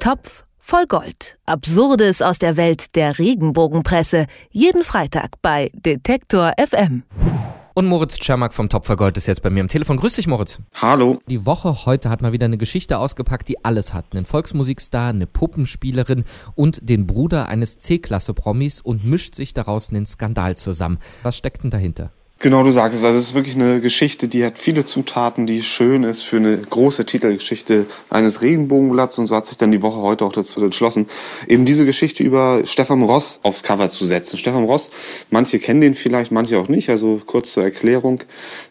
Topf voll Gold. Absurdes aus der Welt der Regenbogenpresse. Jeden Freitag bei Detektor FM. Und Moritz Czermak vom Topfer ist jetzt bei mir am Telefon. Grüß dich, Moritz. Hallo. Die Woche heute hat mal wieder eine Geschichte ausgepackt, die alles hat. Einen Volksmusikstar, eine Puppenspielerin und den Bruder eines C-Klasse-Promis und mischt sich daraus einen Skandal zusammen. Was steckt denn dahinter? Genau, du sagst es. Also es ist wirklich eine Geschichte, die hat viele Zutaten, die schön ist für eine große Titelgeschichte eines Regenbogenblatts. Und so hat sich dann die Woche heute auch dazu entschlossen, eben diese Geschichte über Stefan Ross aufs Cover zu setzen. Stefan Ross, manche kennen den vielleicht, manche auch nicht. Also kurz zur Erklärung,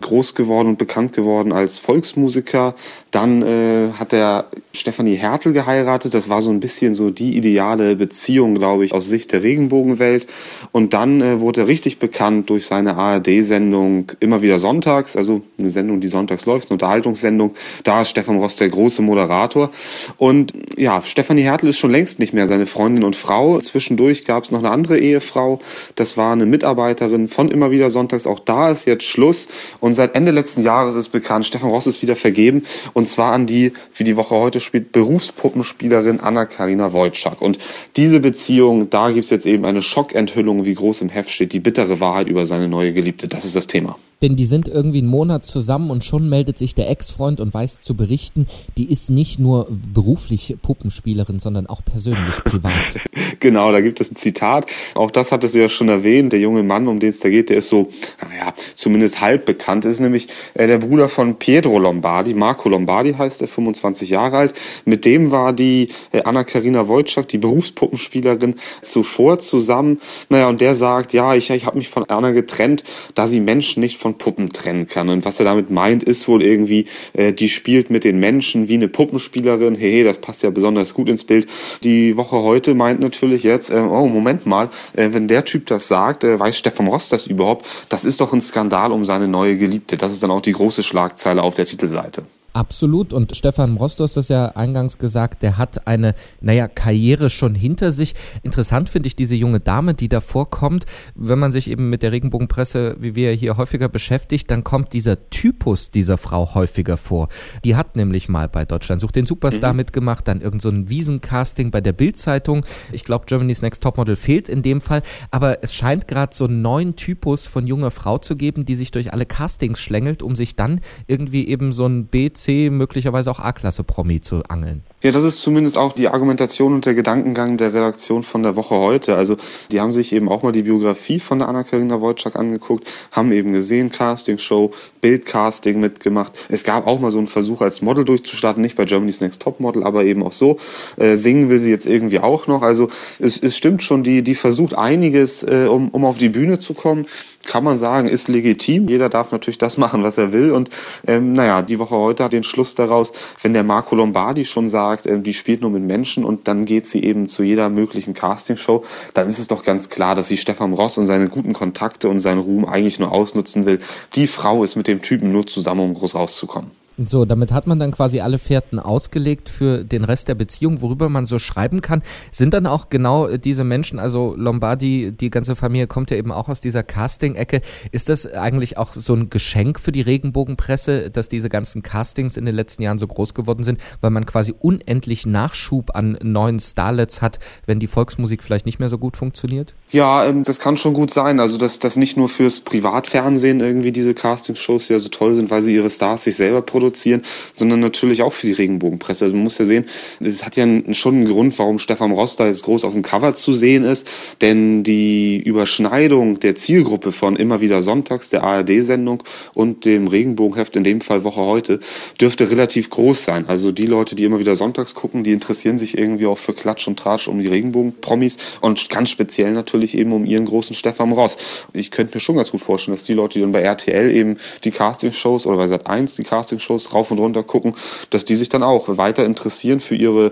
groß geworden und bekannt geworden als Volksmusiker. Dann äh, hat er Stefanie Hertel geheiratet. Das war so ein bisschen so die ideale Beziehung, glaube ich, aus Sicht der Regenbogenwelt. Und dann äh, wurde er richtig bekannt durch seine ARD-Sendung Sendung immer wieder sonntags, also eine Sendung, die sonntags läuft, eine Unterhaltungssendung. Da ist Stefan Ross der große Moderator. Und ja, Stefanie Hertel ist schon längst nicht mehr seine Freundin und Frau. Zwischendurch gab es noch eine andere Ehefrau. Das war eine Mitarbeiterin von immer wieder sonntags. Auch da ist jetzt Schluss. Und seit Ende letzten Jahres ist bekannt, Stefan Ross ist wieder vergeben. Und zwar an die, wie die Woche heute spielt, Berufspuppenspielerin Anna-Karina Wojcik. Und diese Beziehung, da gibt es jetzt eben eine Schockenthüllung, wie groß im Heft steht, die bittere Wahrheit über seine neue Geliebte. Das ist ist das Thema. Denn die sind irgendwie einen Monat zusammen und schon meldet sich der Ex-Freund und weiß zu berichten, die ist nicht nur beruflich Puppenspielerin, sondern auch persönlich privat. genau, da gibt es ein Zitat. Auch das hat es ja schon erwähnt. Der junge Mann, um den es da geht, der ist so, naja, zumindest halb bekannt. Das ist nämlich äh, der Bruder von Pietro Lombardi. Marco Lombardi heißt er, 25 Jahre alt. Mit dem war die äh, Anna-Karina Wojcik, die Berufspuppenspielerin, zuvor zusammen. Naja, und der sagt, ja, ich, ich habe mich von Anna getrennt, da sie Menschen nicht von Puppen trennen kann. Und was er damit meint, ist wohl irgendwie, äh, die spielt mit den Menschen wie eine Puppenspielerin. Hey, das passt ja besonders gut ins Bild. Die Woche heute meint natürlich jetzt, äh, oh, Moment mal, äh, wenn der Typ das sagt, äh, weiß Stefan Ross das überhaupt? Das ist doch ein Skandal um seine neue Geliebte. Das ist dann auch die große Schlagzeile auf der Titelseite. Absolut. Und Stefan Rost, du hast das ja eingangs gesagt, der hat eine, naja, Karriere schon hinter sich. Interessant finde ich diese junge Dame, die da vorkommt. Wenn man sich eben mit der Regenbogenpresse, wie wir hier häufiger beschäftigt, dann kommt dieser Typus dieser Frau häufiger vor. Die hat nämlich mal bei Deutschland sucht den Superstar mhm. mitgemacht, dann irgend so ein Wiesencasting bei der Bildzeitung. Ich glaube, Germany's Next Topmodel fehlt in dem Fall. Aber es scheint gerade so einen neuen Typus von junger Frau zu geben, die sich durch alle Castings schlängelt, um sich dann irgendwie eben so ein B, C, möglicherweise auch A-Klasse-Promi zu angeln. Ja, das ist zumindest auch die Argumentation und der Gedankengang der Redaktion von der Woche heute. Also die haben sich eben auch mal die Biografie von der Anna-Karina Wojcik angeguckt, haben eben gesehen, Castingshow, Bildcasting mitgemacht. Es gab auch mal so einen Versuch als Model durchzustarten, nicht bei Germany's Next Top Model, aber eben auch so. Äh, singen will sie jetzt irgendwie auch noch. Also es, es stimmt schon, die, die versucht einiges, äh, um, um auf die Bühne zu kommen kann man sagen, ist legitim. Jeder darf natürlich das machen, was er will. Und ähm, naja, die Woche heute hat den Schluss daraus, wenn der Marco Lombardi schon sagt, ähm, die spielt nur mit Menschen und dann geht sie eben zu jeder möglichen Castingshow, dann ist es doch ganz klar, dass sie Stefan Ross und seine guten Kontakte und seinen Ruhm eigentlich nur ausnutzen will. Die Frau ist mit dem Typen nur zusammen, um groß rauszukommen. So, damit hat man dann quasi alle Fährten ausgelegt für den Rest der Beziehung, worüber man so schreiben kann. Sind dann auch genau diese Menschen, also Lombardi, die ganze Familie kommt ja eben auch aus dieser Casting-Ecke. Ist das eigentlich auch so ein Geschenk für die Regenbogenpresse, dass diese ganzen Castings in den letzten Jahren so groß geworden sind, weil man quasi unendlich Nachschub an neuen Starlets hat, wenn die Volksmusik vielleicht nicht mehr so gut funktioniert? Ja, ähm, das kann schon gut sein. Also, dass das nicht nur fürs Privatfernsehen irgendwie diese Castingshows ja so toll sind, weil sie ihre Stars sich selber produzieren produzieren, sondern natürlich auch für die Regenbogenpresse. Also man muss ja sehen, es hat ja schon einen Grund, warum Stefan Ross da jetzt groß auf dem Cover zu sehen ist, denn die Überschneidung der Zielgruppe von immer wieder Sonntags, der ARD-Sendung und dem Regenbogenheft, in dem Fall Woche heute, dürfte relativ groß sein. Also die Leute, die immer wieder Sonntags gucken, die interessieren sich irgendwie auch für Klatsch und Tratsch um die Regenbogen-Promis und ganz speziell natürlich eben um ihren großen Stefan Ross. Ich könnte mir schon ganz gut vorstellen, dass die Leute, die dann bei RTL eben die Castingshows oder bei Sat1 die Castingshows Videos rauf und runter gucken, dass die sich dann auch weiter interessieren für ihre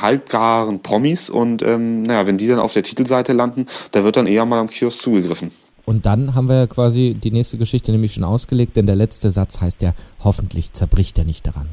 halbgaren Promis und ähm, naja, wenn die dann auf der Titelseite landen, da wird dann eher mal am Kiosk zugegriffen. Und dann haben wir quasi die nächste Geschichte nämlich schon ausgelegt, denn der letzte Satz heißt ja, hoffentlich zerbricht er nicht daran.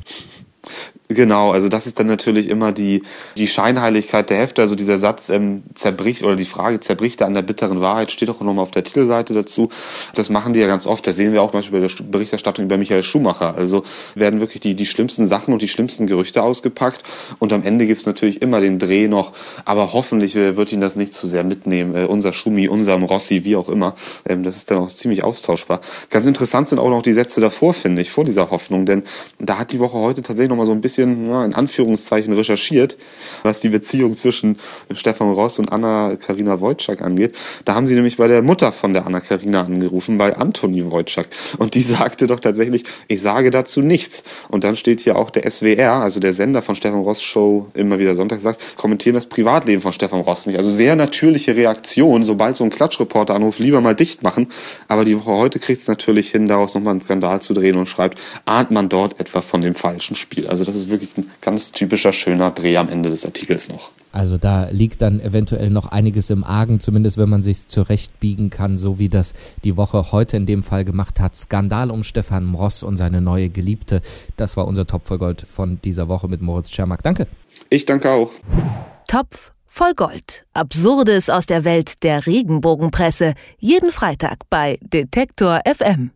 Genau, also das ist dann natürlich immer die, die Scheinheiligkeit der Hefte. Also dieser Satz ähm, zerbricht oder die Frage zerbricht er an der bitteren Wahrheit, steht auch nochmal auf der Titelseite dazu. Das machen die ja ganz oft. Das sehen wir auch beispielsweise bei der Berichterstattung über Michael Schumacher. Also werden wirklich die, die schlimmsten Sachen und die schlimmsten Gerüchte ausgepackt. Und am Ende gibt's natürlich immer den Dreh noch. Aber hoffentlich äh, wird ihn das nicht zu sehr mitnehmen. Äh, unser Schumi, unserem Rossi, wie auch immer. Ähm, das ist dann auch ziemlich austauschbar. Ganz interessant sind auch noch die Sätze davor, finde ich, vor dieser Hoffnung. Denn da hat die Woche heute tatsächlich nochmal so ein bisschen bisschen, in Anführungszeichen, recherchiert, was die Beziehung zwischen Stefan Ross und Anna-Karina Wojcik angeht. Da haben sie nämlich bei der Mutter von der Anna-Karina angerufen, bei Antoni Wojcik. Und die sagte doch tatsächlich, ich sage dazu nichts. Und dann steht hier auch der SWR, also der Sender von Stefan Ross Show, immer wieder Sonntag sagt, kommentieren das Privatleben von Stefan Ross nicht. Also sehr natürliche Reaktion, sobald so ein Klatschreporter anruft, lieber mal dicht machen. Aber die Woche heute kriegt es natürlich hin, daraus nochmal einen Skandal zu drehen und schreibt, ahnt man dort etwa von dem falschen Spiel. Also das ist wirklich ein ganz typischer schöner Dreh am Ende des Artikels noch. Also da liegt dann eventuell noch einiges im Argen, zumindest wenn man sich zurechtbiegen kann, so wie das die Woche heute in dem Fall gemacht hat. Skandal um Stefan Mross und seine neue Geliebte. Das war unser Topf voll Gold von dieser Woche mit Moritz Schermack. Danke. Ich danke auch. Topf voll Gold. Absurdes aus der Welt der Regenbogenpresse. Jeden Freitag bei Detektor FM.